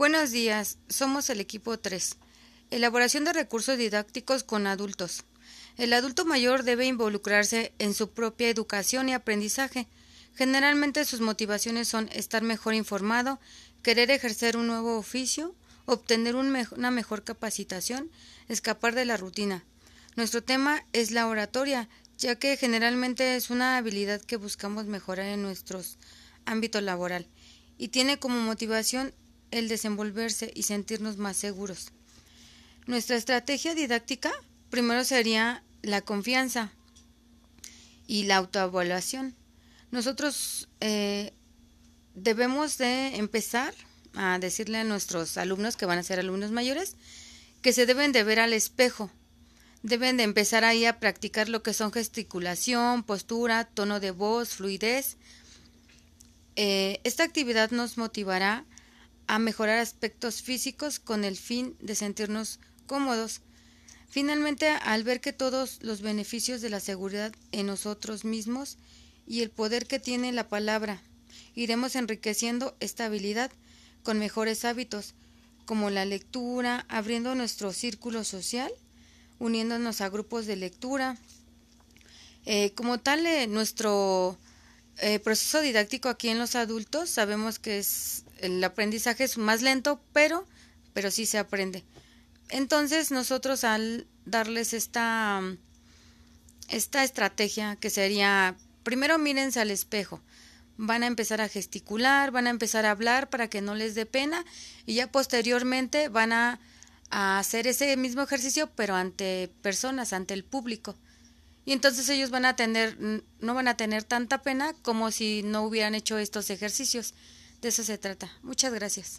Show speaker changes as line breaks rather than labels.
Buenos días, somos el equipo 3. Elaboración de recursos didácticos con adultos. El adulto mayor debe involucrarse en su propia educación y aprendizaje. Generalmente sus motivaciones son estar mejor informado, querer ejercer un nuevo oficio, obtener una mejor capacitación, escapar de la rutina. Nuestro tema es la oratoria, ya que generalmente es una habilidad que buscamos mejorar en nuestro ámbito laboral y tiene como motivación el desenvolverse y sentirnos más seguros. Nuestra estrategia didáctica primero sería la confianza y la autoevaluación. Nosotros eh, debemos de empezar a decirle a nuestros alumnos, que van a ser alumnos mayores, que se deben de ver al espejo. Deben de empezar ahí a practicar lo que son gesticulación, postura, tono de voz, fluidez. Eh, esta actividad nos motivará a mejorar aspectos físicos con el fin de sentirnos cómodos. Finalmente, al ver que todos los beneficios de la seguridad en nosotros mismos y el poder que tiene la palabra, iremos enriqueciendo esta habilidad con mejores hábitos, como la lectura, abriendo nuestro círculo social, uniéndonos a grupos de lectura. Eh, como tal, eh, nuestro eh, proceso didáctico aquí en los adultos sabemos que es el aprendizaje es más lento, pero, pero sí se aprende. Entonces nosotros al darles esta, esta estrategia que sería, primero mírense al espejo, van a empezar a gesticular, van a empezar a hablar para que no les dé pena y ya posteriormente van a, a hacer ese mismo ejercicio pero ante personas, ante el público. Y entonces ellos van a tener, no van a tener tanta pena como si no hubieran hecho estos ejercicios. De eso se trata. Muchas gracias.